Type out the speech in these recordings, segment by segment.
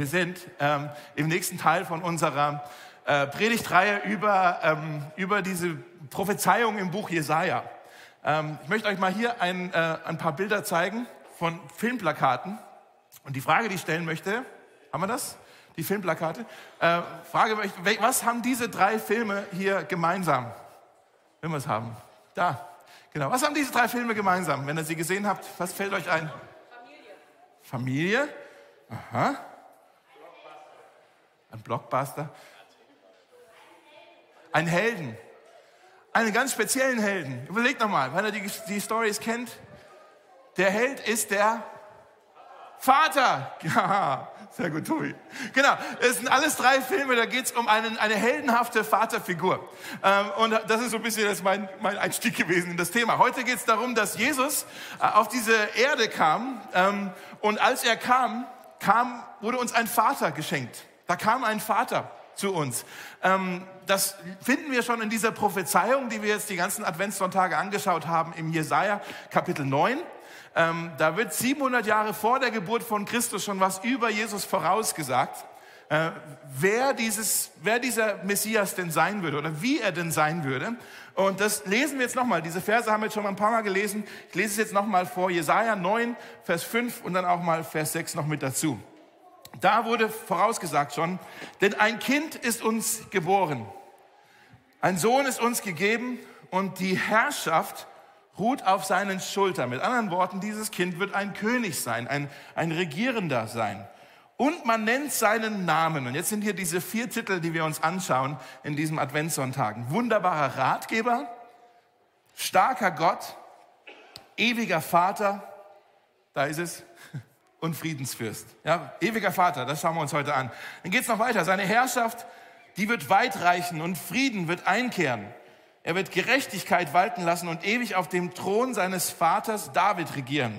Wir sind ähm, im nächsten Teil von unserer äh, Predigtreihe über, ähm, über diese Prophezeiung im Buch Jesaja. Ähm, ich möchte euch mal hier ein, äh, ein paar Bilder zeigen von Filmplakaten. Und die Frage, die ich stellen möchte, haben wir das? Die Filmplakate. Äh, Frage, was haben diese drei Filme hier gemeinsam? Wenn wir es haben. Da. Genau. Was haben diese drei Filme gemeinsam? Wenn ihr sie gesehen habt, was fällt euch ein? Familie. Familie. Aha. Ein Blockbuster. Ein Helden. Einen ganz speziellen Helden. Überlegt nochmal, wenn ihr die, die Stories kennt. Der Held ist der Vater. Ja, sehr gut, Tobi. Genau, es sind alles drei Filme, da geht es um einen, eine heldenhafte Vaterfigur. Ähm, und das ist so ein bisschen das mein, mein Einstieg gewesen in das Thema. Heute geht es darum, dass Jesus äh, auf diese Erde kam. Ähm, und als er kam, kam, wurde uns ein Vater geschenkt. Da kam ein Vater zu uns. Ähm, das finden wir schon in dieser Prophezeiung, die wir jetzt die ganzen Adventssonntage angeschaut haben, im Jesaja Kapitel 9. Ähm, da wird 700 Jahre vor der Geburt von Christus schon was über Jesus vorausgesagt, äh, wer, dieses, wer dieser Messias denn sein würde oder wie er denn sein würde. Und das lesen wir jetzt nochmal. Diese Verse haben wir jetzt schon mal ein paar Mal gelesen. Ich lese es jetzt nochmal vor. Jesaja 9, Vers 5 und dann auch mal Vers 6 noch mit dazu. Da wurde vorausgesagt schon, denn ein Kind ist uns geboren. Ein Sohn ist uns gegeben und die Herrschaft ruht auf seinen Schultern. Mit anderen Worten, dieses Kind wird ein König sein, ein, ein Regierender sein. Und man nennt seinen Namen. Und jetzt sind hier diese vier Titel, die wir uns anschauen in diesem Adventssonntagen. Wunderbarer Ratgeber, starker Gott, ewiger Vater, da ist es, und Friedensfürst. Ja, ewiger Vater, das schauen wir uns heute an. Dann geht es noch weiter. Seine Herrschaft, die wird weit reichen und Frieden wird einkehren. Er wird Gerechtigkeit walten lassen und ewig auf dem Thron seines Vaters David regieren.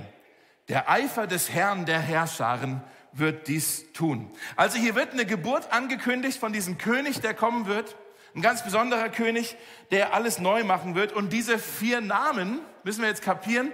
Der Eifer des Herrn der Herrscharen wird dies tun. Also hier wird eine Geburt angekündigt von diesem König, der kommen wird. Ein ganz besonderer König, der alles neu machen wird. Und diese vier Namen, müssen wir jetzt kapieren,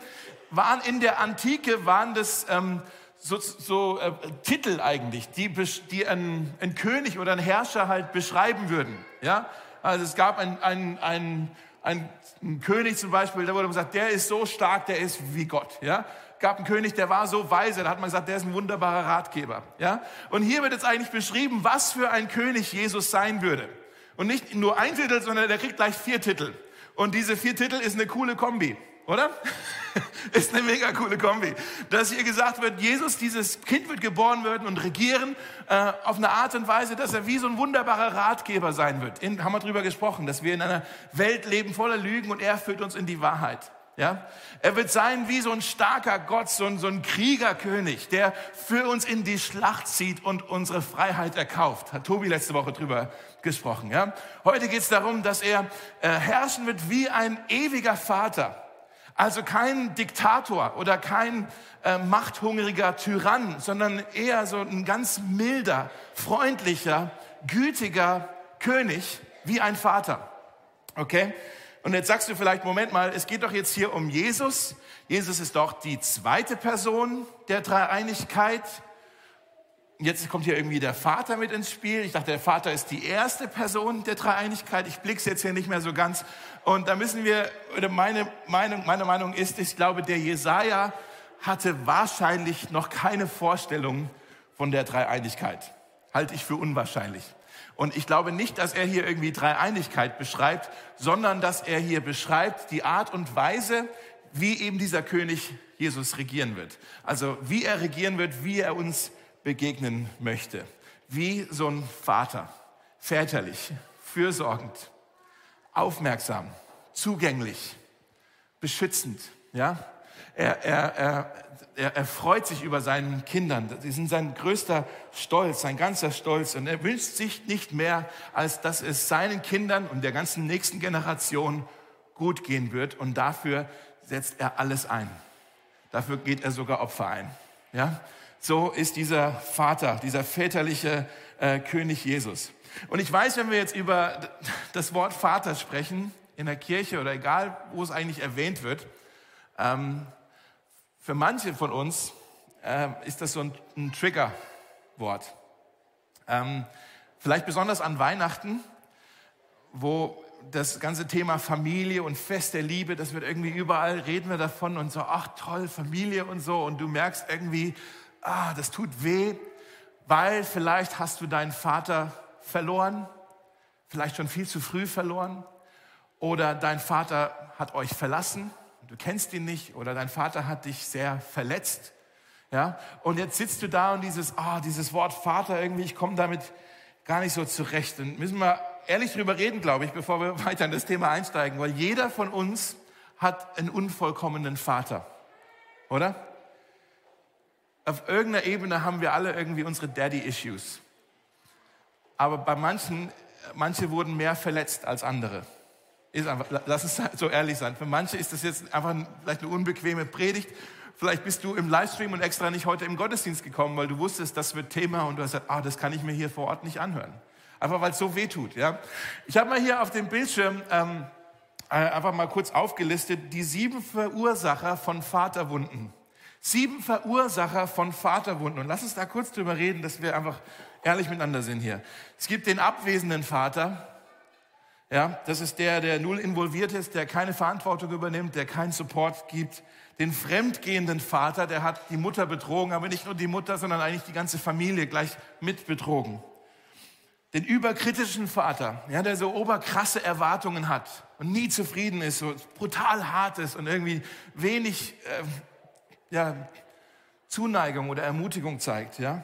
waren in der Antike, waren das ähm, so, so äh, Titel eigentlich, die, die ein, ein König oder ein Herrscher halt beschreiben würden. Ja? Also es gab einen ein, ein, ein König zum Beispiel, da wurde gesagt, der ist so stark, der ist wie Gott. Ja? gab einen König, der war so weise, da hat man gesagt, der ist ein wunderbarer Ratgeber. Ja? Und hier wird jetzt eigentlich beschrieben, was für ein König Jesus sein würde. Und nicht nur ein Titel, sondern der kriegt gleich vier Titel. Und diese vier Titel ist eine coole Kombi, oder? ist eine mega coole Kombi. Dass hier gesagt wird, Jesus, dieses Kind wird geboren werden und regieren äh, auf eine Art und Weise, dass er wie so ein wunderbarer Ratgeber sein wird. In, haben wir drüber gesprochen, dass wir in einer Welt leben voller Lügen und er führt uns in die Wahrheit. Ja? Er wird sein wie so ein starker Gott, so ein, so ein Kriegerkönig, der für uns in die Schlacht zieht und unsere Freiheit erkauft. Hat Tobi letzte Woche drüber gesprochen. Ja? Heute geht es darum, dass er äh, herrschen wird wie ein ewiger Vater. Also kein Diktator oder kein äh, machthungriger Tyrann, sondern eher so ein ganz milder, freundlicher, gütiger König wie ein Vater. Okay? Und jetzt sagst du vielleicht, Moment mal, es geht doch jetzt hier um Jesus. Jesus ist doch die zweite Person der Dreieinigkeit. Jetzt kommt hier irgendwie der Vater mit ins Spiel. Ich dachte, der Vater ist die erste Person der Dreieinigkeit. Ich blick's jetzt hier nicht mehr so ganz. Und da müssen wir, oder meine Meinung, meine Meinung ist, ich glaube, der Jesaja hatte wahrscheinlich noch keine Vorstellung von der Dreieinigkeit. Halte ich für unwahrscheinlich. Und ich glaube nicht, dass er hier irgendwie Dreieinigkeit beschreibt, sondern dass er hier beschreibt die Art und Weise, wie eben dieser König Jesus regieren wird. Also wie er regieren wird, wie er uns begegnen möchte. Wie so ein Vater. Väterlich, fürsorgend, aufmerksam, zugänglich, beschützend. Ja? Er, er, er, er, freut sich über seinen Kindern. Sie sind sein größter Stolz, sein ganzer Stolz. Und er wünscht sich nicht mehr, als dass es seinen Kindern und der ganzen nächsten Generation gut gehen wird. Und dafür setzt er alles ein. Dafür geht er sogar Opfer ein. Ja? So ist dieser Vater, dieser väterliche äh, König Jesus. Und ich weiß, wenn wir jetzt über das Wort Vater sprechen, in der Kirche oder egal, wo es eigentlich erwähnt wird, ähm, für manche von uns äh, ist das so ein, ein Triggerwort. Ähm, vielleicht besonders an Weihnachten, wo das ganze Thema Familie und Fest der Liebe, das wird irgendwie überall, reden wir davon und so, ach toll, Familie und so. Und du merkst irgendwie, ah, das tut weh, weil vielleicht hast du deinen Vater verloren, vielleicht schon viel zu früh verloren. Oder dein Vater hat euch verlassen, du kennst ihn nicht. Oder dein Vater hat dich sehr verletzt. Ja? Und jetzt sitzt du da und dieses, ah, dieses Wort Vater irgendwie, ich komme damit gar nicht so zurecht. Und müssen wir ehrlich drüber reden, glaube ich, bevor wir weiter in das Thema einsteigen, weil jeder von uns hat einen unvollkommenen Vater, oder? Auf irgendeiner Ebene haben wir alle irgendwie unsere Daddy-Issues. Aber bei manchen, manche wurden mehr verletzt als andere. Ist einfach, lass uns so ehrlich sein. Für manche ist das jetzt einfach vielleicht eine unbequeme Predigt. Vielleicht bist du im Livestream und extra nicht heute im Gottesdienst gekommen, weil du wusstest, das wird Thema und du hast gesagt, ah, das kann ich mir hier vor Ort nicht anhören. Einfach weil es so weh tut. Ja? Ich habe mal hier auf dem Bildschirm ähm, äh, einfach mal kurz aufgelistet die sieben Verursacher von Vaterwunden. Sieben Verursacher von Vaterwunden. Und lass uns da kurz drüber reden, dass wir einfach ehrlich miteinander sind hier. Es gibt den abwesenden Vater. Ja, das ist der, der null involviert ist, der keine Verantwortung übernimmt, der keinen Support gibt. Den fremdgehenden Vater, der hat die Mutter betrogen, aber nicht nur die Mutter, sondern eigentlich die ganze Familie gleich mit betrogen den überkritischen Vater, ja, der so oberkrasse Erwartungen hat und nie zufrieden ist, so brutal hart ist und irgendwie wenig äh, ja, Zuneigung oder Ermutigung zeigt. Ja.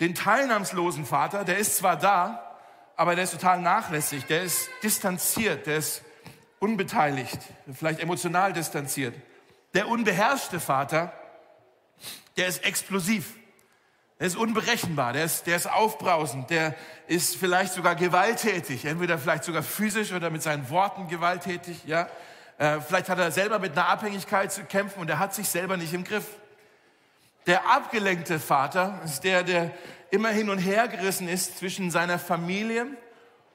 Den teilnahmslosen Vater, der ist zwar da, aber der ist total nachlässig, der ist distanziert, der ist unbeteiligt, vielleicht emotional distanziert. Der unbeherrschte Vater, der ist explosiv. Der ist unberechenbar, der ist, der ist aufbrausend, der ist vielleicht sogar gewalttätig, entweder vielleicht sogar physisch oder mit seinen Worten gewalttätig, ja. Äh, vielleicht hat er selber mit einer Abhängigkeit zu kämpfen und er hat sich selber nicht im Griff. Der abgelenkte Vater ist der, der immer hin und her gerissen ist zwischen seiner Familie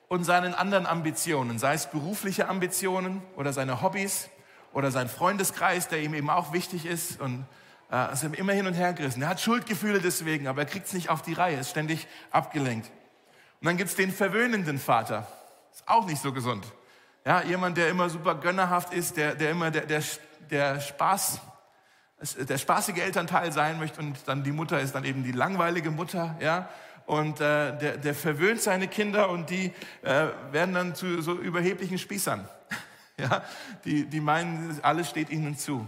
und seinen anderen Ambitionen, sei es berufliche Ambitionen oder seine Hobbys oder sein Freundeskreis, der ihm eben auch wichtig ist und äh, ist immer hin und her gerissen. Er hat Schuldgefühle deswegen, aber er kriegt es nicht auf die Reihe, ist ständig abgelenkt. Und dann gibt es den verwöhnenden Vater. Ist auch nicht so gesund. Ja, jemand, der immer super gönnerhaft ist, der, der immer der, der, der Spaß, der spaßige Elternteil sein möchte und dann die Mutter ist dann eben die langweilige Mutter, ja. Und äh, der, der verwöhnt seine Kinder und die äh, werden dann zu so überheblichen Spießern. ja, die, die meinen, alles steht ihnen zu.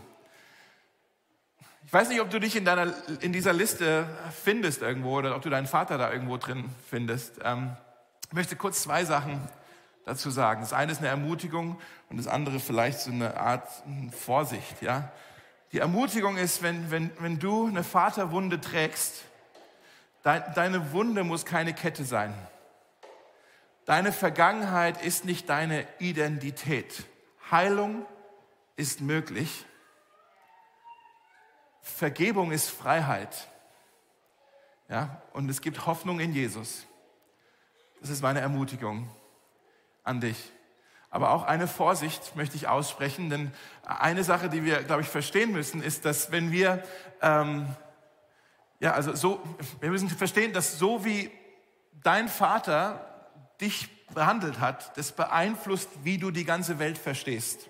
Ich weiß nicht, ob du dich in, deiner, in dieser Liste findest irgendwo oder ob du deinen Vater da irgendwo drin findest. Ähm, ich möchte kurz zwei Sachen dazu sagen. Das eine ist eine Ermutigung und das andere vielleicht so eine Art Vorsicht. Ja? Die Ermutigung ist, wenn, wenn, wenn du eine Vaterwunde trägst, dein, deine Wunde muss keine Kette sein. Deine Vergangenheit ist nicht deine Identität. Heilung ist möglich Vergebung ist Freiheit. Ja, und es gibt Hoffnung in Jesus. Das ist meine Ermutigung an dich. Aber auch eine Vorsicht möchte ich aussprechen, denn eine Sache, die wir, glaube ich, verstehen müssen, ist, dass wenn wir, ähm, ja, also so, wir müssen verstehen, dass so wie dein Vater dich behandelt hat, das beeinflusst, wie du die ganze Welt verstehst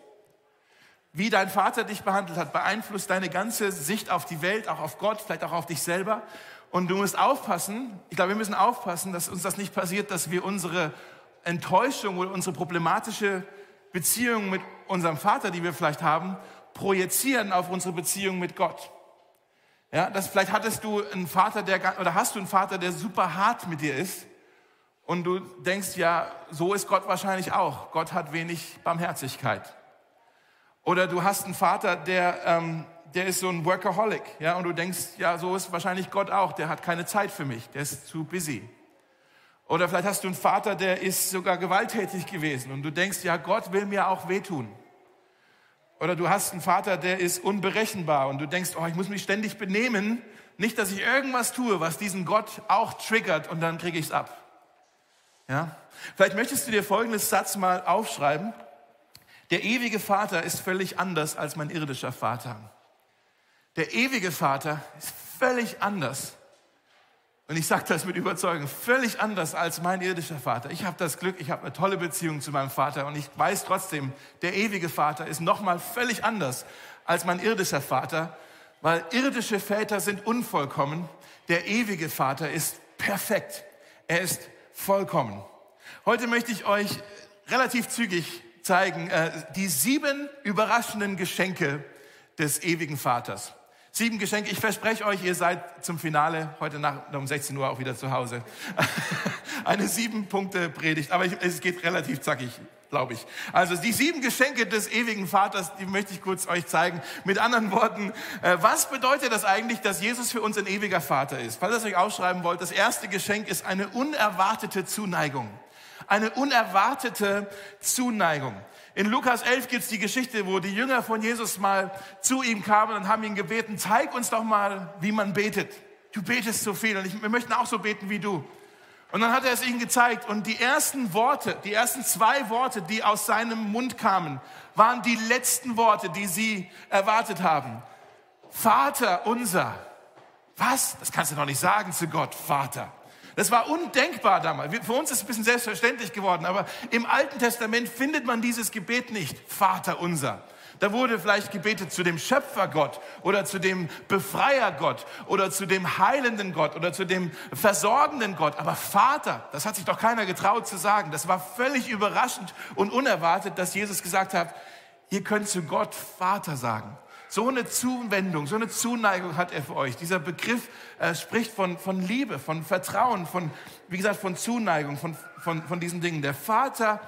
wie dein Vater dich behandelt hat, beeinflusst deine ganze Sicht auf die Welt, auch auf Gott, vielleicht auch auf dich selber. Und du musst aufpassen, ich glaube, wir müssen aufpassen, dass uns das nicht passiert, dass wir unsere Enttäuschung oder unsere problematische Beziehung mit unserem Vater, die wir vielleicht haben, projizieren auf unsere Beziehung mit Gott. Ja, das, vielleicht hattest du einen Vater, der, oder hast du einen Vater, der super hart mit dir ist. Und du denkst, ja, so ist Gott wahrscheinlich auch. Gott hat wenig Barmherzigkeit. Oder du hast einen Vater, der, ähm, der ist so ein Workaholic, ja, und du denkst, ja, so ist wahrscheinlich Gott auch, der hat keine Zeit für mich, der ist zu busy. Oder vielleicht hast du einen Vater, der ist sogar gewalttätig gewesen und du denkst, ja, Gott will mir auch wehtun. Oder du hast einen Vater, der ist unberechenbar und du denkst, oh, ich muss mich ständig benehmen, nicht, dass ich irgendwas tue, was diesen Gott auch triggert und dann kriege ich es ab. Ja? Vielleicht möchtest du dir folgendes Satz mal aufschreiben. Der ewige Vater ist völlig anders als mein irdischer Vater. Der ewige Vater ist völlig anders. Und ich sage das mit Überzeugung, völlig anders als mein irdischer Vater. Ich habe das Glück, ich habe eine tolle Beziehung zu meinem Vater und ich weiß trotzdem, der ewige Vater ist nochmal völlig anders als mein irdischer Vater, weil irdische Väter sind unvollkommen. Der ewige Vater ist perfekt. Er ist vollkommen. Heute möchte ich euch relativ zügig zeigen, äh, die sieben überraschenden Geschenke des ewigen Vaters. Sieben Geschenke. Ich verspreche euch, ihr seid zum Finale heute Nacht um 16 Uhr auch wieder zu Hause. Eine sieben Punkte Predigt, aber ich, es geht relativ zackig, glaube ich. Also die sieben Geschenke des ewigen Vaters, die möchte ich kurz euch zeigen. Mit anderen Worten, äh, was bedeutet das eigentlich, dass Jesus für uns ein ewiger Vater ist? Falls ihr es euch aufschreiben wollt, das erste Geschenk ist eine unerwartete Zuneigung. Eine unerwartete Zuneigung. In Lukas 11 gibt es die Geschichte, wo die Jünger von Jesus mal zu ihm kamen und haben ihn gebeten, zeig uns doch mal, wie man betet. Du betest so viel und ich, wir möchten auch so beten wie du. Und dann hat er es ihnen gezeigt und die ersten Worte, die ersten zwei Worte, die aus seinem Mund kamen, waren die letzten Worte, die sie erwartet haben. Vater unser. Was? Das kannst du doch nicht sagen zu Gott, Vater. Das war undenkbar damals. Für uns ist es ein bisschen selbstverständlich geworden, aber im Alten Testament findet man dieses Gebet nicht, Vater unser. Da wurde vielleicht gebetet zu dem Schöpfergott oder zu dem Befreiergott oder zu dem heilenden Gott oder zu dem versorgenden Gott. Aber Vater, das hat sich doch keiner getraut zu sagen. Das war völlig überraschend und unerwartet, dass Jesus gesagt hat, ihr könnt zu Gott Vater sagen. So eine Zuwendung, so eine Zuneigung hat er für euch. Dieser Begriff äh, spricht von, von Liebe, von Vertrauen, von, wie gesagt, von Zuneigung, von, von, von diesen Dingen. Der Vater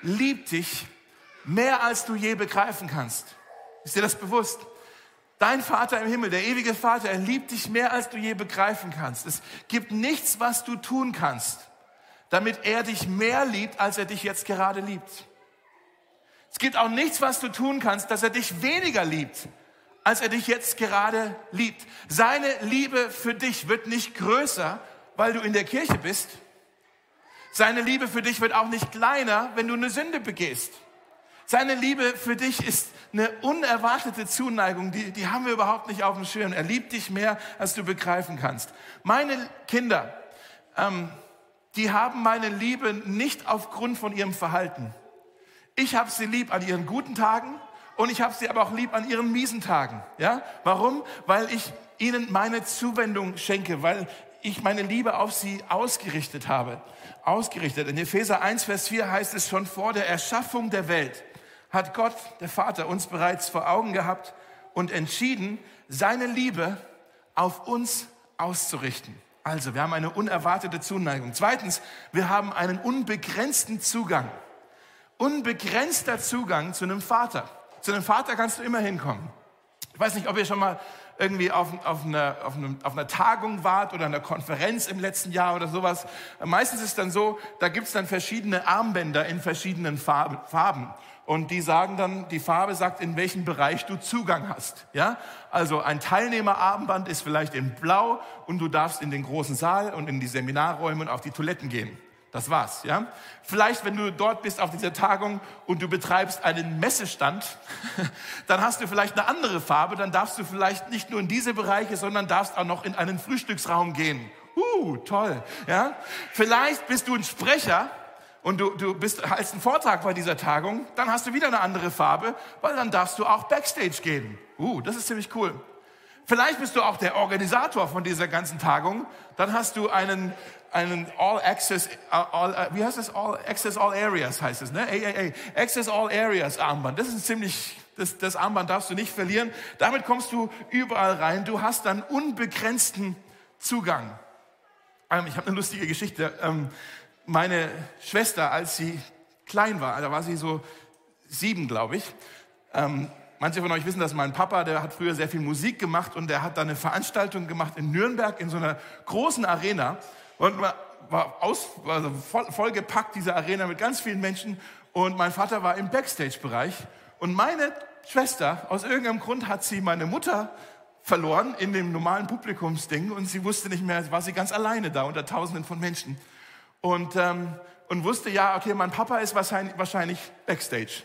liebt dich mehr als du je begreifen kannst. Ist dir das bewusst? Dein Vater im Himmel, der ewige Vater, er liebt dich mehr als du je begreifen kannst. Es gibt nichts, was du tun kannst, damit er dich mehr liebt, als er dich jetzt gerade liebt. Es gibt auch nichts, was du tun kannst, dass er dich weniger liebt, als er dich jetzt gerade liebt. Seine Liebe für dich wird nicht größer, weil du in der Kirche bist. Seine Liebe für dich wird auch nicht kleiner, wenn du eine Sünde begehst. Seine Liebe für dich ist eine unerwartete Zuneigung, die, die haben wir überhaupt nicht auf dem Schirm. Er liebt dich mehr, als du begreifen kannst. Meine Kinder, ähm, die haben meine Liebe nicht aufgrund von ihrem Verhalten. Ich habe sie lieb an ihren guten Tagen und ich habe sie aber auch lieb an ihren miesen Tagen. Ja? Warum? Weil ich ihnen meine Zuwendung schenke, weil ich meine Liebe auf sie ausgerichtet habe. Ausgerichtet. In Epheser 1, Vers 4 heißt es schon vor der Erschaffung der Welt hat Gott, der Vater, uns bereits vor Augen gehabt und entschieden, seine Liebe auf uns auszurichten. Also, wir haben eine unerwartete Zuneigung. Zweitens, wir haben einen unbegrenzten Zugang. Unbegrenzter Zugang zu einem Vater. Zu einem Vater kannst du immer hinkommen. Ich weiß nicht, ob ihr schon mal irgendwie auf, auf, einer, auf, einer, auf einer Tagung wart oder einer Konferenz im letzten Jahr oder sowas. Meistens ist es dann so, da gibt es dann verschiedene Armbänder in verschiedenen Farben. Und die sagen dann, die Farbe sagt, in welchem Bereich du Zugang hast. Ja? Also ein Teilnehmerarmband ist vielleicht in Blau und du darfst in den großen Saal und in die Seminarräume und auf die Toiletten gehen. Das war's, ja. Vielleicht, wenn du dort bist auf dieser Tagung und du betreibst einen Messestand, dann hast du vielleicht eine andere Farbe, dann darfst du vielleicht nicht nur in diese Bereiche, sondern darfst auch noch in einen Frühstücksraum gehen. Uh, toll, ja. Vielleicht bist du ein Sprecher und du, du bist, hältst einen Vortrag bei dieser Tagung, dann hast du wieder eine andere Farbe, weil dann darfst du auch Backstage gehen. Uh, das ist ziemlich cool. Vielleicht bist du auch der Organisator von dieser ganzen Tagung, dann hast du einen, einen All Access, all, wie heißt das? All Access All Areas heißt es, ne? AAA, Access All Areas Armband. Das ist ziemlich, das, das Armband darfst du nicht verlieren. Damit kommst du überall rein. Du hast dann unbegrenzten Zugang. Ähm, ich habe eine lustige Geschichte. Ähm, meine Schwester, als sie klein war, da war sie so sieben, glaube ich. Manche von euch wissen, dass mein Papa, der hat früher sehr viel Musik gemacht und der hat da eine Veranstaltung gemacht in Nürnberg in so einer großen Arena. Und war, aus, also voll gepackt, diese Arena mit ganz vielen Menschen. Und mein Vater war im Backstage-Bereich. Und meine Schwester, aus irgendeinem Grund hat sie meine Mutter verloren in dem normalen Publikumsding und sie wusste nicht mehr, war sie ganz alleine da unter Tausenden von Menschen. Und, ähm, und wusste, ja, okay, mein Papa ist wahrscheinlich, wahrscheinlich Backstage.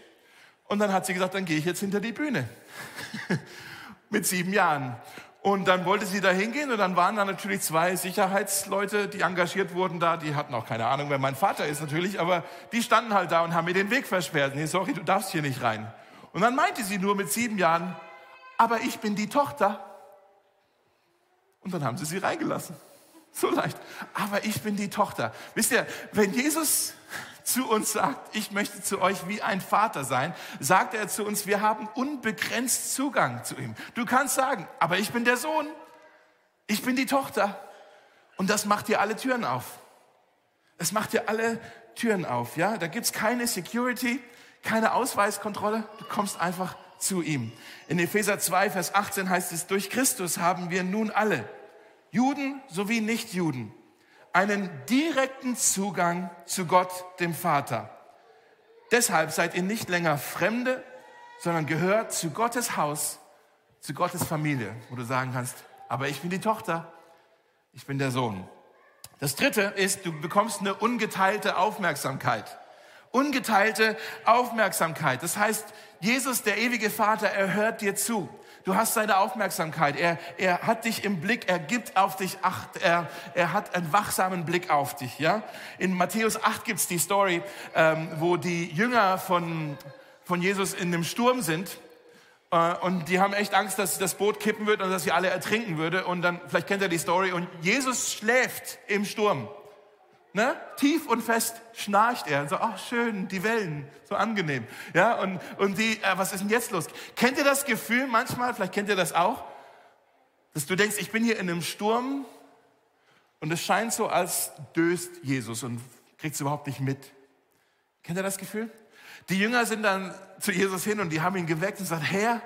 Und dann hat sie gesagt, dann gehe ich jetzt hinter die Bühne. Mit sieben Jahren. Und dann wollte sie da hingehen und dann waren da natürlich zwei Sicherheitsleute, die engagiert wurden da. Die hatten auch keine Ahnung, wer mein Vater ist natürlich, aber die standen halt da und haben mir den Weg versperrt. Nee, sorry, du darfst hier nicht rein. Und dann meinte sie nur mit sieben Jahren, aber ich bin die Tochter. Und dann haben sie sie reingelassen. So leicht. Aber ich bin die Tochter. Wisst ihr, wenn Jesus zu uns sagt, ich möchte zu euch wie ein Vater sein, sagt er zu uns, wir haben unbegrenzt Zugang zu ihm. Du kannst sagen, aber ich bin der Sohn, ich bin die Tochter. Und das macht dir alle Türen auf. Es macht dir alle Türen auf, ja? Da gibt's keine Security, keine Ausweiskontrolle. Du kommst einfach zu ihm. In Epheser 2, Vers 18 heißt es, durch Christus haben wir nun alle, Juden sowie Nichtjuden, einen direkten Zugang zu Gott, dem Vater. Deshalb seid ihr nicht länger Fremde, sondern gehört zu Gottes Haus, zu Gottes Familie, wo du sagen kannst, aber ich bin die Tochter, ich bin der Sohn. Das dritte ist, du bekommst eine ungeteilte Aufmerksamkeit. Ungeteilte Aufmerksamkeit. Das heißt, Jesus, der ewige Vater, er hört dir zu. Du hast seine Aufmerksamkeit. Er, er hat dich im Blick. Er gibt auf dich Acht. Er, er hat einen wachsamen Blick auf dich. Ja? In Matthäus 8 gibt's die Story, ähm, wo die Jünger von, von Jesus in einem Sturm sind. Äh, und die haben echt Angst, dass das Boot kippen wird und dass sie alle ertrinken würde. Und dann, vielleicht kennt ihr die Story. Und Jesus schläft im Sturm. Ne? Tief und fest schnarcht er und so, ach schön, die Wellen, so angenehm. Ja, und, und die, äh, was ist denn jetzt los? Kennt ihr das Gefühl manchmal, vielleicht kennt ihr das auch, dass du denkst, ich bin hier in einem Sturm und es scheint so, als döst Jesus und kriegt es überhaupt nicht mit. Kennt ihr das Gefühl? Die Jünger sind dann zu Jesus hin und die haben ihn geweckt und gesagt, Herr,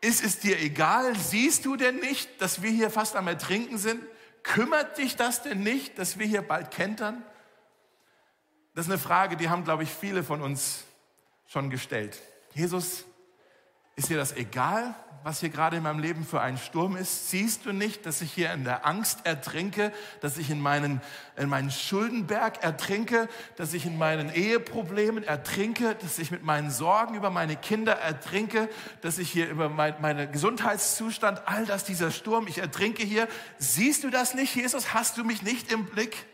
ist es dir egal? Siehst du denn nicht, dass wir hier fast am Ertrinken sind? Kümmert dich das denn nicht, dass wir hier bald kentern? Das ist eine Frage, die haben, glaube ich, viele von uns schon gestellt. Jesus, ist dir das egal, was hier gerade in meinem Leben für ein Sturm ist? Siehst du nicht, dass ich hier in der Angst ertrinke, dass ich in meinen, in meinen Schuldenberg ertrinke, dass ich in meinen Eheproblemen ertrinke, dass ich mit meinen Sorgen über meine Kinder ertrinke, dass ich hier über mein, meinen Gesundheitszustand, all das, dieser Sturm, ich ertrinke hier. Siehst du das nicht, Jesus? Hast du mich nicht im Blick?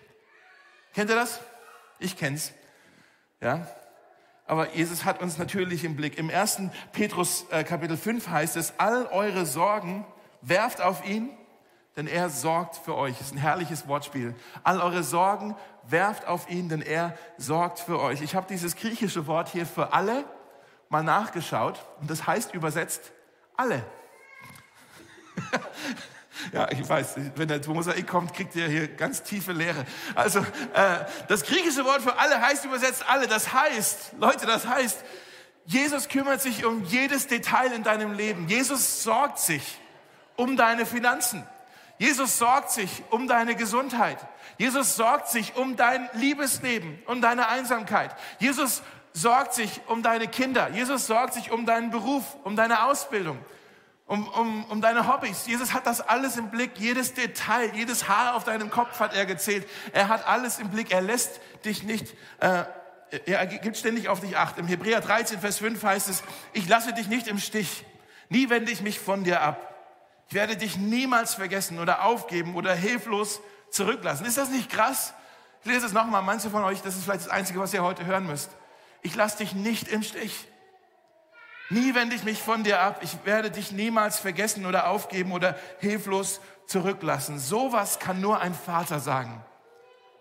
Kennt ihr das? Ich kenn's. Ja, aber Jesus hat uns natürlich im Blick. Im ersten Petrus äh, Kapitel 5 heißt es, all eure Sorgen werft auf ihn, denn er sorgt für euch. Das ist ein herrliches Wortspiel. All eure Sorgen werft auf ihn, denn er sorgt für euch. Ich habe dieses griechische Wort hier für alle mal nachgeschaut und das heißt übersetzt alle. Ja, ich weiß, wenn der Mosaik kommt, kriegt ihr hier ganz tiefe Lehre. Also, äh, das griechische Wort für alle heißt übersetzt alle. Das heißt, Leute, das heißt, Jesus kümmert sich um jedes Detail in deinem Leben. Jesus sorgt sich um deine Finanzen. Jesus sorgt sich um deine Gesundheit. Jesus sorgt sich um dein Liebesleben, um deine Einsamkeit. Jesus sorgt sich um deine Kinder. Jesus sorgt sich um deinen Beruf, um deine Ausbildung um, um, um deine Hobbys. Jesus hat das alles im Blick, jedes Detail, jedes Haar auf deinem Kopf hat er gezählt. Er hat alles im Blick, er lässt dich nicht, äh, er gibt ständig auf dich Acht. Im Hebräer 13, Vers 5 heißt es, ich lasse dich nicht im Stich, nie wende ich mich von dir ab. Ich werde dich niemals vergessen oder aufgeben oder hilflos zurücklassen. Ist das nicht krass? Ich lese es nochmal, manche von euch, das ist vielleicht das Einzige, was ihr heute hören müsst. Ich lasse dich nicht im Stich. Nie wende ich mich von dir ab. Ich werde dich niemals vergessen oder aufgeben oder hilflos zurücklassen. Sowas kann nur ein Vater sagen.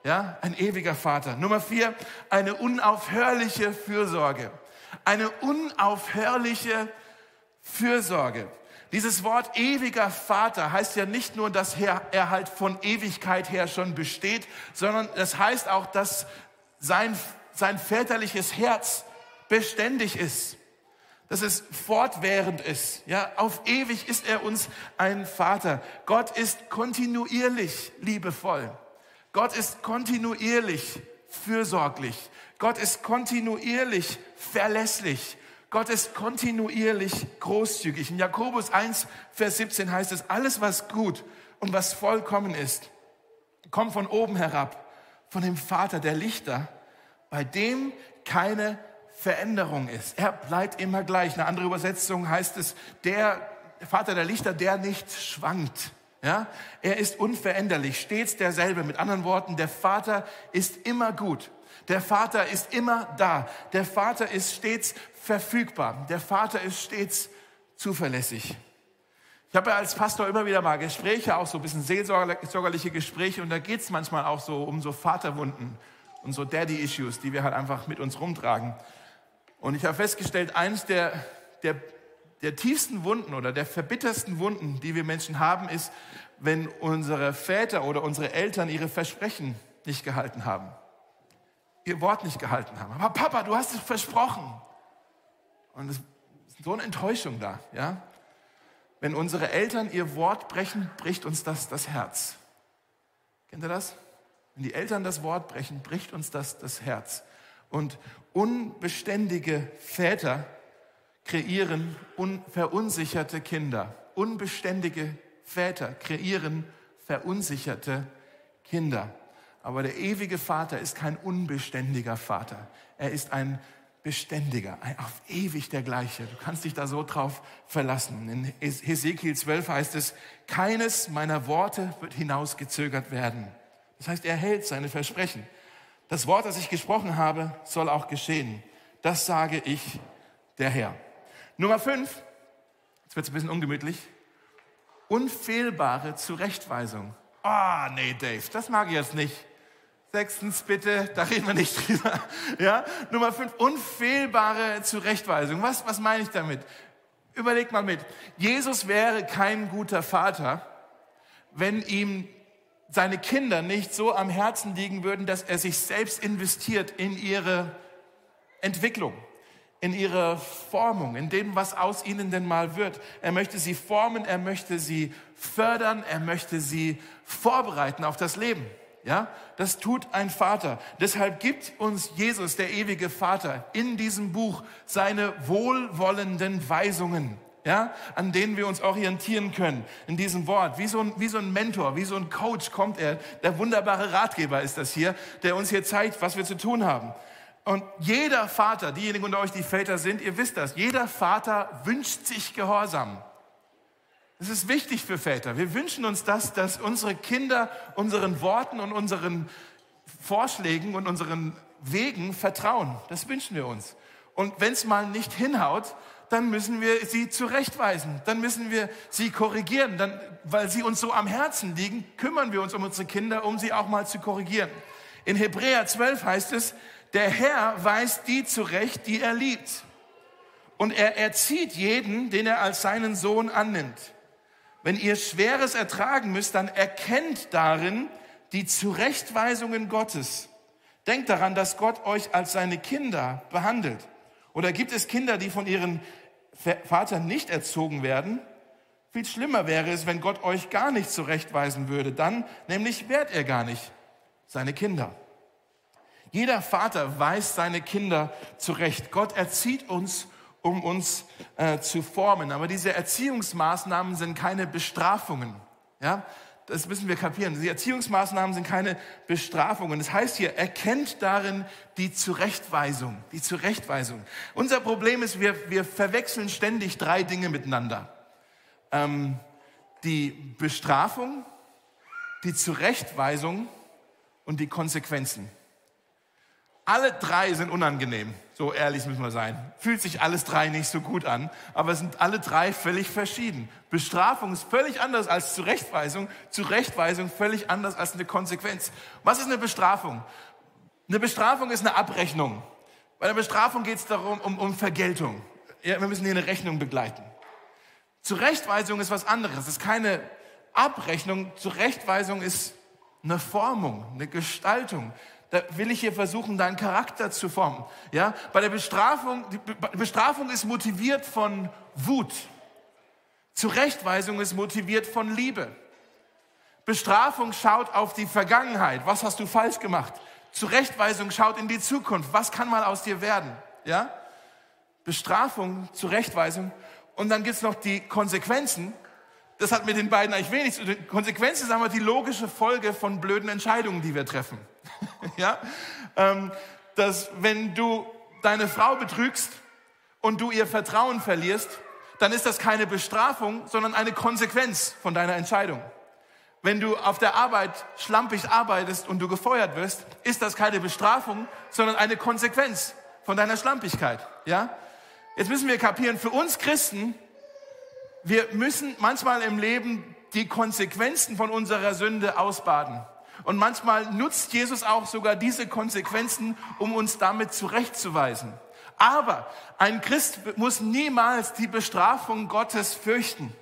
Ja, ein ewiger Vater. Nummer vier, eine unaufhörliche Fürsorge. Eine unaufhörliche Fürsorge. Dieses Wort ewiger Vater heißt ja nicht nur, dass er halt von Ewigkeit her schon besteht, sondern das heißt auch, dass sein, sein väterliches Herz beständig ist dass es fortwährend ist. Ja, auf ewig ist er uns ein Vater. Gott ist kontinuierlich liebevoll. Gott ist kontinuierlich fürsorglich. Gott ist kontinuierlich verlässlich. Gott ist kontinuierlich großzügig. In Jakobus 1, Vers 17 heißt es, alles was gut und was vollkommen ist, kommt von oben herab, von dem Vater der Lichter, bei dem keine Veränderung ist. Er bleibt immer gleich. Eine andere Übersetzung heißt es, der Vater der Lichter, der nicht schwankt. Ja? Er ist unveränderlich, stets derselbe. Mit anderen Worten, der Vater ist immer gut. Der Vater ist immer da. Der Vater ist stets verfügbar. Der Vater ist stets zuverlässig. Ich habe ja als Pastor immer wieder mal Gespräche, auch so ein bisschen seelsorgerliche Gespräche, und da geht es manchmal auch so um so Vaterwunden und so Daddy-Issues, die wir halt einfach mit uns rumtragen. Und ich habe festgestellt, eines der, der, der tiefsten Wunden oder der verbittersten Wunden, die wir Menschen haben, ist, wenn unsere Väter oder unsere Eltern ihre Versprechen nicht gehalten haben. Ihr Wort nicht gehalten haben. Aber Papa, du hast es versprochen. Und es ist so eine Enttäuschung da, ja. Wenn unsere Eltern ihr Wort brechen, bricht uns das das Herz. Kennt ihr das? Wenn die Eltern das Wort brechen, bricht uns das das Herz. Und unbeständige Väter kreieren verunsicherte Kinder. Unbeständige Väter kreieren verunsicherte Kinder. Aber der ewige Vater ist kein unbeständiger Vater. Er ist ein beständiger, ein auf ewig der gleiche. Du kannst dich da so drauf verlassen. In Hesekiel 12 heißt es, keines meiner Worte wird hinausgezögert werden. Das heißt, er hält seine Versprechen. Das Wort, das ich gesprochen habe, soll auch geschehen. Das sage ich, der Herr. Nummer fünf, jetzt wird es ein bisschen ungemütlich, unfehlbare Zurechtweisung. Ah, oh, nee, Dave, das mag ich jetzt nicht. Sechstens bitte, da reden wir nicht drüber. Ja? Nummer fünf, unfehlbare Zurechtweisung. Was, was meine ich damit? Überleg mal mit. Jesus wäre kein guter Vater, wenn ihm seine Kinder nicht so am Herzen liegen würden, dass er sich selbst investiert in ihre Entwicklung, in ihre Formung, in dem, was aus ihnen denn mal wird. Er möchte sie formen, er möchte sie fördern, er möchte sie vorbereiten auf das Leben. Ja, das tut ein Vater. Deshalb gibt uns Jesus, der ewige Vater, in diesem Buch seine wohlwollenden Weisungen ja, an denen wir uns orientieren können in diesem Wort. Wie so, ein, wie so ein Mentor, wie so ein Coach kommt er. Der wunderbare Ratgeber ist das hier, der uns hier zeigt, was wir zu tun haben. Und jeder Vater, diejenigen unter euch, die Väter sind, ihr wisst das, jeder Vater wünscht sich Gehorsam. Das ist wichtig für Väter. Wir wünschen uns das, dass unsere Kinder unseren Worten und unseren Vorschlägen und unseren Wegen vertrauen. Das wünschen wir uns. Und wenn es mal nicht hinhaut, dann müssen wir sie zurechtweisen, dann müssen wir sie korrigieren, dann, weil sie uns so am Herzen liegen, kümmern wir uns um unsere Kinder, um sie auch mal zu korrigieren. In Hebräer 12 heißt es, der Herr weist die zurecht, die er liebt. Und er erzieht jeden, den er als seinen Sohn annimmt. Wenn ihr Schweres ertragen müsst, dann erkennt darin die Zurechtweisungen Gottes. Denkt daran, dass Gott euch als seine Kinder behandelt. Oder gibt es Kinder, die von ihren Vater nicht erzogen werden, viel schlimmer wäre es, wenn Gott euch gar nicht zurechtweisen würde. Dann nämlich wärt er gar nicht seine Kinder. Jeder Vater weist seine Kinder zurecht. Gott erzieht uns, um uns äh, zu formen. Aber diese Erziehungsmaßnahmen sind keine Bestrafungen. Ja? Das müssen wir kapieren. Die Erziehungsmaßnahmen sind keine Bestrafungen. Das heißt hier, erkennt darin die Zurechtweisung. Die Zurechtweisung. Unser Problem ist, wir, wir verwechseln ständig drei Dinge miteinander. Ähm, die Bestrafung, die Zurechtweisung und die Konsequenzen. Alle drei sind unangenehm. So ehrlich müssen wir sein. Fühlt sich alles drei nicht so gut an, aber es sind alle drei völlig verschieden. Bestrafung ist völlig anders als Zurechtweisung, Zurechtweisung völlig anders als eine Konsequenz. Was ist eine Bestrafung? Eine Bestrafung ist eine Abrechnung. Bei der Bestrafung geht es darum, um, um Vergeltung. Ja, wir müssen hier eine Rechnung begleiten. Zurechtweisung ist was anderes. Es ist keine Abrechnung. Zurechtweisung ist eine Formung, eine Gestaltung. Da will ich hier versuchen, deinen Charakter zu formen. Ja, bei der Bestrafung, die Bestrafung ist motiviert von Wut. Zurechtweisung ist motiviert von Liebe. Bestrafung schaut auf die Vergangenheit. Was hast du falsch gemacht? Zurechtweisung schaut in die Zukunft. Was kann mal aus dir werden? Ja? Bestrafung, Zurechtweisung. Und dann gibt's noch die Konsequenzen. Das hat mit den beiden eigentlich wenig zu tun. Konsequenzen ist aber die logische Folge von blöden Entscheidungen, die wir treffen. ja? Ähm, dass wenn du deine Frau betrügst und du ihr Vertrauen verlierst, dann ist das keine Bestrafung, sondern eine Konsequenz von deiner Entscheidung. Wenn du auf der Arbeit schlampig arbeitest und du gefeuert wirst, ist das keine Bestrafung, sondern eine Konsequenz von deiner Schlampigkeit. Ja? Jetzt müssen wir kapieren, für uns Christen, wir müssen manchmal im Leben die Konsequenzen von unserer Sünde ausbaden. Und manchmal nutzt Jesus auch sogar diese Konsequenzen, um uns damit zurechtzuweisen. Aber ein Christ muss niemals die Bestrafung Gottes fürchten.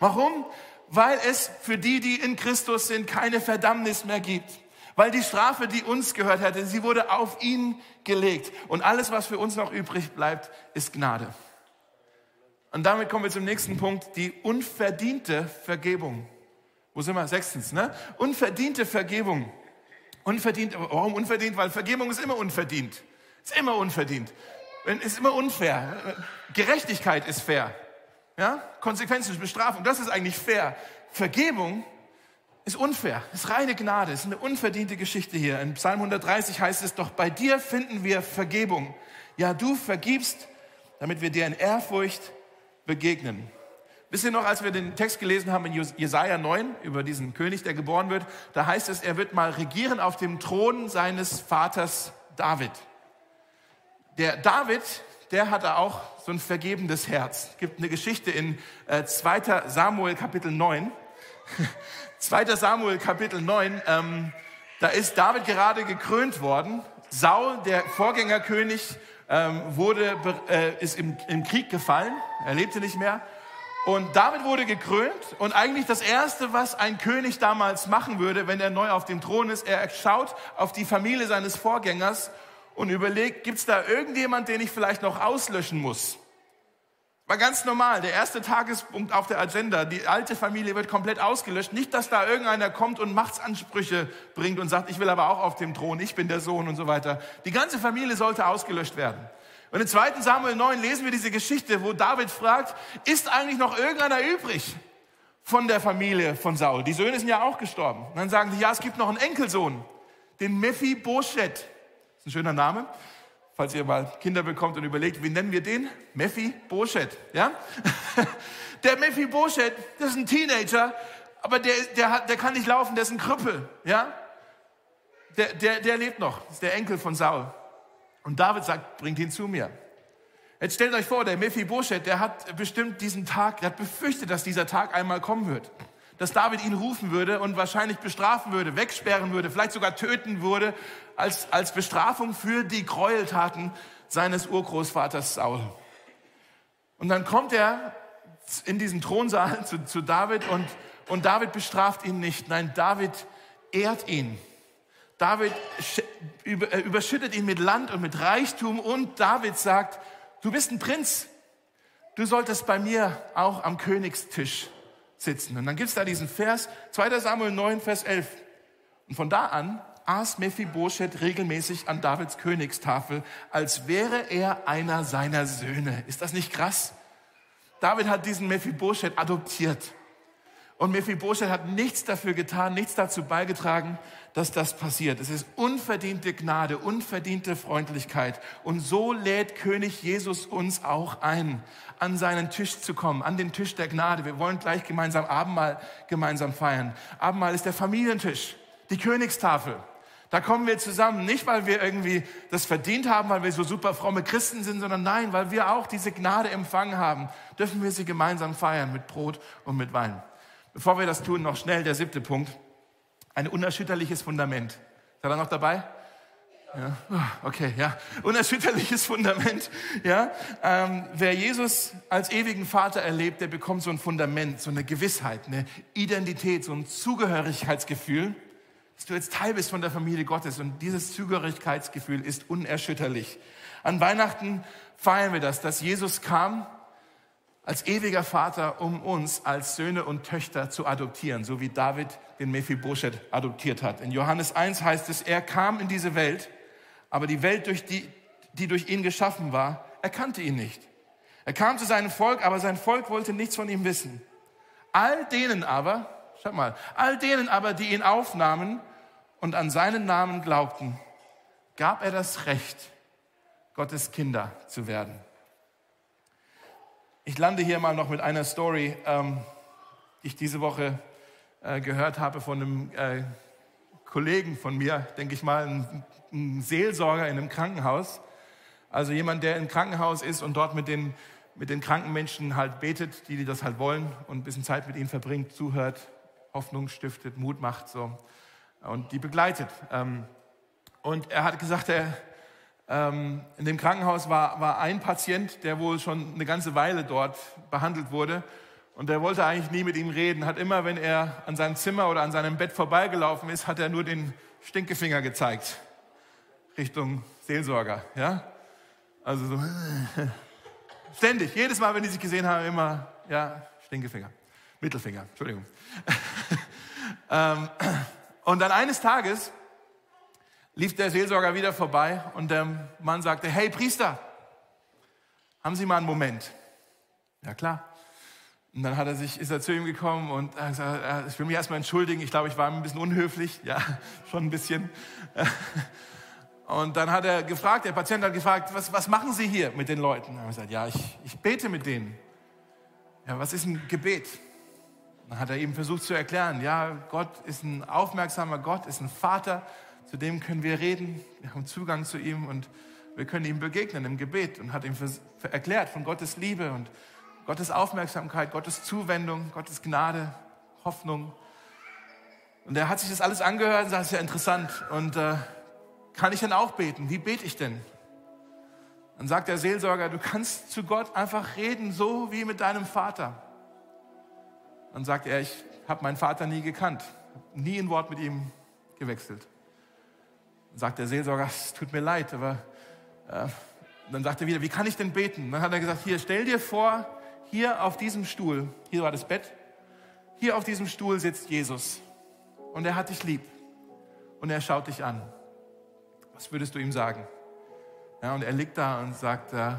Warum? Weil es für die, die in Christus sind, keine Verdammnis mehr gibt. Weil die Strafe, die uns gehört hätte, sie wurde auf ihn gelegt. Und alles, was für uns noch übrig bleibt, ist Gnade. Und damit kommen wir zum nächsten Punkt, die unverdiente Vergebung. Wo sind wir? Sechstens, ne? Unverdiente Vergebung. Unverdient, warum unverdient? Weil Vergebung ist immer unverdient. Ist immer unverdient. Ist immer unfair. Gerechtigkeit ist fair. Ja? Konsequenzen, Bestrafung, das ist eigentlich fair. Vergebung ist unfair, ist reine Gnade, ist eine unverdiente Geschichte hier. In Psalm 130 heißt es doch, bei dir finden wir Vergebung. Ja, du vergibst, damit wir dir in Ehrfurcht begegnen. Wisst ihr noch, als wir den Text gelesen haben in Jesaja 9 über diesen König, der geboren wird, da heißt es, er wird mal regieren auf dem Thron seines Vaters David. Der David, der hatte auch so ein vergebendes Herz. Es gibt eine Geschichte in äh, 2. Samuel Kapitel 9. 2. Samuel Kapitel 9, ähm, da ist David gerade gekrönt worden. Saul, der Vorgängerkönig, ähm, wurde, äh, ist im, im Krieg gefallen. Er lebte nicht mehr. Und David wurde gekrönt und eigentlich das Erste, was ein König damals machen würde, wenn er neu auf dem Thron ist, er schaut auf die Familie seines Vorgängers und überlegt, gibt es da irgendjemand, den ich vielleicht noch auslöschen muss? War ganz normal, der erste Tagespunkt auf der Agenda, die alte Familie wird komplett ausgelöscht. Nicht, dass da irgendeiner kommt und Machtsansprüche bringt und sagt, ich will aber auch auf dem Thron, ich bin der Sohn und so weiter. Die ganze Familie sollte ausgelöscht werden. Und in 2. Samuel 9 lesen wir diese Geschichte, wo David fragt, ist eigentlich noch irgendeiner übrig von der Familie von Saul? Die Söhne sind ja auch gestorben. Und dann sagen sie, ja, es gibt noch einen Enkelsohn, den Mephibosheth. Das ist ein schöner Name. Falls ihr mal Kinder bekommt und überlegt, wie nennen wir den? Mephibosheth, ja? Der Mephibosheth, das ist ein Teenager, aber der, der, hat, der kann nicht laufen, der ist ein Krüppel, ja? Der, der, der lebt noch, das ist der Enkel von Saul. Und David sagt, bringt ihn zu mir. Jetzt stellt euch vor, der Mephibosheth, der hat bestimmt diesen Tag, der hat befürchtet, dass dieser Tag einmal kommen wird. Dass David ihn rufen würde und wahrscheinlich bestrafen würde, wegsperren würde, vielleicht sogar töten würde, als, als Bestrafung für die Gräueltaten seines Urgroßvaters Saul. Und dann kommt er in diesen Thronsaal zu, zu David und, und David bestraft ihn nicht. Nein, David ehrt ihn. David äh, überschüttet ihn mit Land und mit Reichtum und David sagt, du bist ein Prinz, du solltest bei mir auch am Königstisch sitzen. Und dann gibt es da diesen Vers, 2 Samuel 9, Vers 11. Und von da an aß Mephibosheth regelmäßig an Davids Königstafel, als wäre er einer seiner Söhne. Ist das nicht krass? David hat diesen Mephibosheth adoptiert. Und Mephibosheth hat nichts dafür getan, nichts dazu beigetragen, dass das passiert. Es ist unverdiente Gnade, unverdiente Freundlichkeit. Und so lädt König Jesus uns auch ein, an seinen Tisch zu kommen, an den Tisch der Gnade. Wir wollen gleich gemeinsam Abendmahl gemeinsam feiern. Abendmahl ist der Familientisch, die Königstafel. Da kommen wir zusammen, nicht weil wir irgendwie das verdient haben, weil wir so super fromme Christen sind, sondern nein, weil wir auch diese Gnade empfangen haben, dürfen wir sie gemeinsam feiern mit Brot und mit Wein. Bevor wir das tun, noch schnell der siebte Punkt. Ein unerschütterliches Fundament. Seid ihr noch dabei? Ja, oh, okay, ja. Unerschütterliches Fundament, ja. Ähm, wer Jesus als ewigen Vater erlebt, der bekommt so ein Fundament, so eine Gewissheit, eine Identität, so ein Zugehörigkeitsgefühl, dass du jetzt Teil bist von der Familie Gottes. Und dieses Zugehörigkeitsgefühl ist unerschütterlich. An Weihnachten feiern wir das, dass Jesus kam als ewiger Vater, um uns als Söhne und Töchter zu adoptieren, so wie David den Mephibosheth adoptiert hat. In Johannes 1 heißt es, er kam in diese Welt, aber die Welt, durch die, die durch ihn geschaffen war, erkannte ihn nicht. Er kam zu seinem Volk, aber sein Volk wollte nichts von ihm wissen. All denen aber, schau mal, all denen aber, die ihn aufnahmen und an seinen Namen glaubten, gab er das Recht, Gottes Kinder zu werden. Ich lande hier mal noch mit einer Story, ähm, die ich diese Woche äh, gehört habe von einem äh, Kollegen von mir, denke ich mal, ein, ein Seelsorger in einem Krankenhaus. Also jemand, der im Krankenhaus ist und dort mit den, mit den kranken Menschen halt betet, die, die das halt wollen und ein bisschen Zeit mit ihnen verbringt, zuhört, Hoffnung stiftet, Mut macht so und die begleitet. Ähm, und er hat gesagt, er, ähm, in dem Krankenhaus war, war ein Patient, der wohl schon eine ganze Weile dort behandelt wurde. Und der wollte eigentlich nie mit ihm reden, hat immer, wenn er an seinem Zimmer oder an seinem Bett vorbeigelaufen ist, hat er nur den Stinkefinger gezeigt. Richtung Seelsorger, ja? Also so, ständig, jedes Mal, wenn die sich gesehen haben, immer, ja, Stinkefinger. Mittelfinger, Entschuldigung. ähm, und dann eines Tages lief der Seelsorger wieder vorbei und der Mann sagte, hey Priester, haben Sie mal einen Moment? Ja klar. Und dann hat er sich, ist er zu ihm gekommen und er gesagt, ich will mich erstmal entschuldigen, ich glaube, ich war ein bisschen unhöflich, ja, schon ein bisschen. Und dann hat er gefragt, der Patient hat gefragt, was, was machen Sie hier mit den Leuten? Er hat gesagt, ja, ich, ich bete mit denen. Ja, was ist ein Gebet? Dann hat er ihm versucht zu erklären, ja, Gott ist ein aufmerksamer Gott, ist ein Vater, zu dem können wir reden, wir haben Zugang zu ihm und wir können ihm begegnen im Gebet und hat ihm erklärt von Gottes Liebe und Gottes Aufmerksamkeit, Gottes Zuwendung, Gottes Gnade, Hoffnung. Und er hat sich das alles angehört und sagt, das ist ja interessant. Und äh, kann ich denn auch beten? Wie bete ich denn? Dann sagt der Seelsorger, du kannst zu Gott einfach reden, so wie mit deinem Vater. Dann sagt er, ich habe meinen Vater nie gekannt, nie ein Wort mit ihm gewechselt. Sagt der Seelsorger, es tut mir leid, aber äh, dann sagt er wieder, wie kann ich denn beten? Dann hat er gesagt, hier, stell dir vor, hier auf diesem Stuhl, hier war das Bett, hier auf diesem Stuhl sitzt Jesus und er hat dich lieb und er schaut dich an. Was würdest du ihm sagen? Ja, und er liegt da und sagt, äh,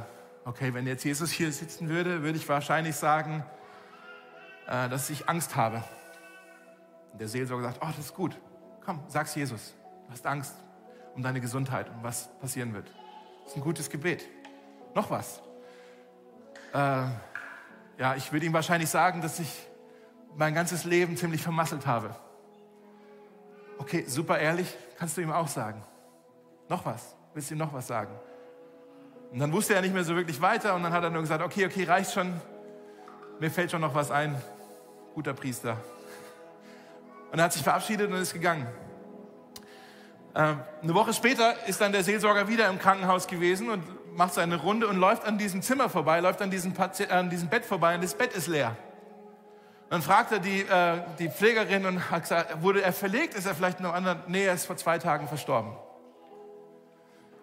okay, wenn jetzt Jesus hier sitzen würde, würde ich wahrscheinlich sagen, äh, dass ich Angst habe. Und der Seelsorger sagt, oh, das ist gut. Komm, sag's Jesus. Du hast Angst um deine Gesundheit und was passieren wird. Das ist ein gutes Gebet. Noch was. Äh, ja, ich würde ihm wahrscheinlich sagen, dass ich mein ganzes Leben ziemlich vermasselt habe. Okay, super ehrlich, kannst du ihm auch sagen. Noch was? Willst du ihm noch was sagen? Und dann wusste er nicht mehr so wirklich weiter und dann hat er nur gesagt, okay, okay, reicht schon. Mir fällt schon noch was ein. Guter Priester. Und er hat sich verabschiedet und ist gegangen. Ähm, eine Woche später ist dann der Seelsorger wieder im Krankenhaus gewesen und macht seine Runde und läuft an diesem Zimmer vorbei, läuft an diesem, Patient, an diesem Bett vorbei und das Bett ist leer. Dann fragt er die, äh, die Pflegerin und hat gesagt, wurde er verlegt? Ist er vielleicht noch anderen? Nee, er ist vor zwei Tagen verstorben.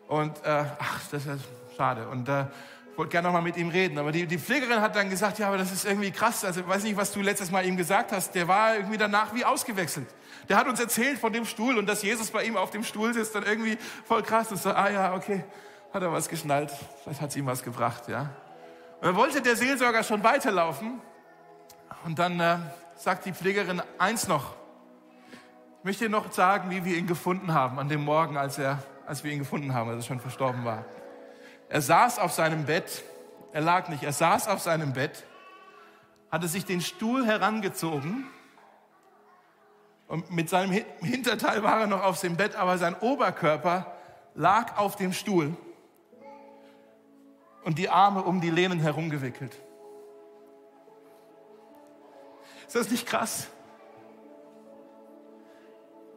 Und äh, ach, das ist schade. Und äh, ich wollte gerne noch mal mit ihm reden. Aber die, die Pflegerin hat dann gesagt, ja, aber das ist irgendwie krass. Also ich weiß nicht, was du letztes Mal ihm gesagt hast. Der war irgendwie danach wie ausgewechselt. Der hat uns erzählt von dem Stuhl und dass Jesus bei ihm auf dem Stuhl sitzt, dann irgendwie voll krass. Und so, ah ja, okay, hat er was geschnallt. Vielleicht hat es ihm was gebracht, ja. Und dann wollte der Seelsorger schon weiterlaufen. Und dann äh, sagt die Pflegerin eins noch. Ich möchte dir noch sagen, wie wir ihn gefunden haben an dem Morgen, als, er, als wir ihn gefunden haben, als er schon verstorben war. Er saß auf seinem Bett, er lag nicht, er saß auf seinem Bett, hatte sich den Stuhl herangezogen und mit seinem Hinterteil war er noch auf dem Bett, aber sein Oberkörper lag auf dem Stuhl und die Arme um die Lehnen herumgewickelt. Ist das nicht krass?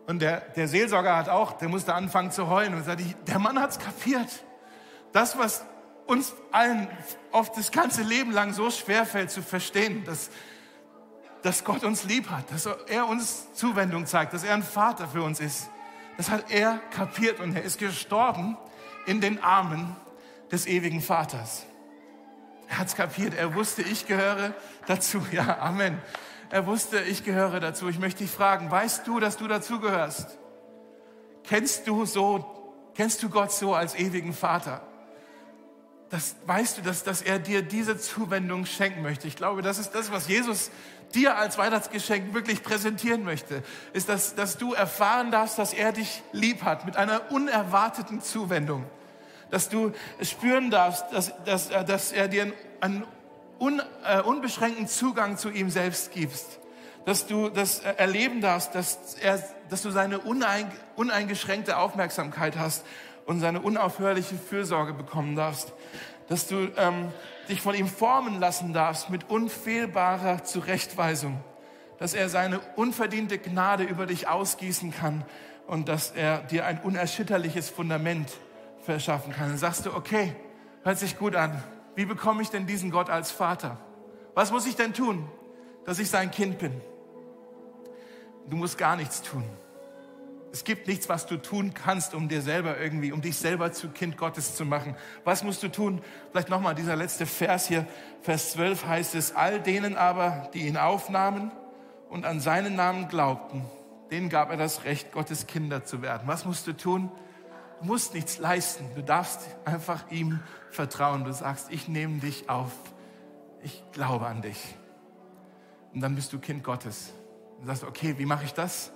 Und der, der Seelsorger hat auch, der musste anfangen zu heulen und sagte, der Mann hat es kapiert. Das, was uns allen oft das ganze Leben lang so schwer fällt zu verstehen, dass dass Gott uns lieb hat, dass er uns Zuwendung zeigt, dass er ein Vater für uns ist. Das hat er kapiert und er ist gestorben in den Armen des ewigen Vaters. Er hat es kapiert, er wusste, ich gehöre dazu. Ja, Amen. Er wusste, ich gehöre dazu. Ich möchte dich fragen, weißt du, dass du dazugehörst? Kennst du so, kennst du Gott so als ewigen Vater? Das, weißt du, dass, dass er dir diese Zuwendung schenken möchte? Ich glaube, das ist das, was Jesus dir als Weihnachtsgeschenk wirklich präsentieren möchte, ist, dass, dass du erfahren darfst, dass er dich lieb hat mit einer unerwarteten Zuwendung. Dass du spüren darfst, dass, dass, dass er dir ein, ein un, äh, unbeschränkten Zugang zu ihm selbst gibst. Dass du das äh, erleben darfst, dass, er, dass du seine unein, uneingeschränkte Aufmerksamkeit hast und seine unaufhörliche Fürsorge bekommen darfst. Dass du ähm, dich von ihm formen lassen darfst mit unfehlbarer Zurechtweisung. Dass er seine unverdiente Gnade über dich ausgießen kann und dass er dir ein unerschütterliches Fundament verschaffen kann. Dann sagst du, okay, hört sich gut an. Wie bekomme ich denn diesen Gott als Vater? Was muss ich denn tun, dass ich sein Kind bin? Du musst gar nichts tun. Es gibt nichts, was du tun kannst, um dir selber irgendwie, um dich selber zu Kind Gottes zu machen. Was musst du tun? Vielleicht nochmal dieser letzte Vers hier, Vers 12 heißt es, all denen aber, die ihn aufnahmen und an seinen Namen glaubten, denen gab er das Recht, Gottes Kinder zu werden. Was musst du tun? Du musst nichts leisten. Du darfst einfach ihm vertrauen. Du sagst, ich nehme dich auf. Ich glaube an dich. Und dann bist du Kind Gottes. Du sagst, okay, wie mache ich das?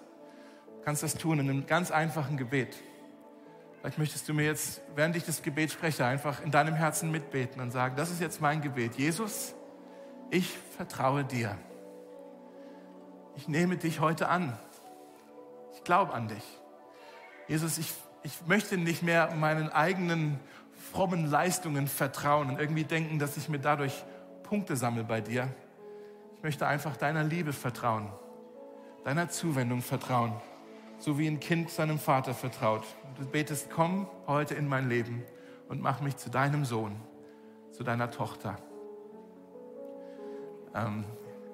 Kannst das tun in einem ganz einfachen Gebet. Vielleicht möchtest du mir jetzt, während ich das Gebet spreche, einfach in deinem Herzen mitbeten und sagen, das ist jetzt mein Gebet. Jesus, ich vertraue dir. Ich nehme dich heute an. Ich glaube an dich. Jesus, ich, ich möchte nicht mehr meinen eigenen frommen Leistungen vertrauen und irgendwie denken, dass ich mir dadurch Punkte sammle bei dir. Ich möchte einfach deiner Liebe vertrauen, deiner Zuwendung vertrauen, so wie ein Kind seinem Vater vertraut. Du betest, komm heute in mein Leben und mach mich zu deinem Sohn, zu deiner Tochter. Ähm,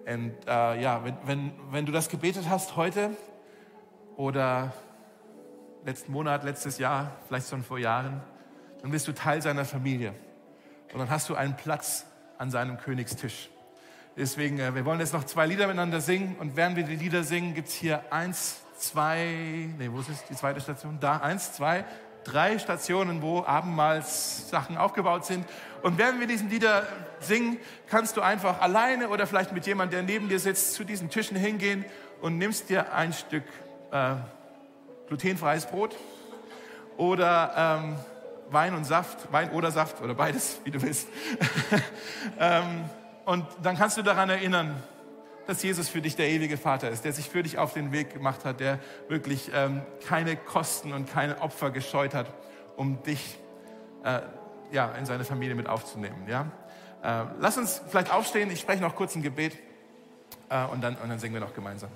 und äh, ja, wenn, wenn, wenn du das gebetet hast heute, oder letzten Monat, letztes Jahr, vielleicht schon vor Jahren, dann bist du Teil seiner Familie. Und dann hast du einen Platz an seinem Königstisch. Deswegen, äh, wir wollen jetzt noch zwei Lieder miteinander singen. Und während wir die Lieder singen, gibt es hier eins, zwei, nee, wo ist die zweite Station? Da, eins, zwei, drei Stationen, wo Abendmahlssachen aufgebaut sind. Und während wir diesen Lieder singen, kannst du einfach alleine oder vielleicht mit jemandem, der neben dir sitzt, zu diesen Tischen hingehen und nimmst dir ein Stück äh, glutenfreies Brot oder ähm, Wein und Saft, Wein oder Saft oder beides, wie du willst. ähm, und dann kannst du daran erinnern, dass Jesus für dich der ewige Vater ist, der sich für dich auf den Weg gemacht hat, der wirklich ähm, keine Kosten und keine Opfer gescheut hat, um dich äh, ja, in seine Familie mit aufzunehmen. Ja? Äh, lass uns vielleicht aufstehen, ich spreche noch kurz ein Gebet äh, und, dann, und dann singen wir noch gemeinsam.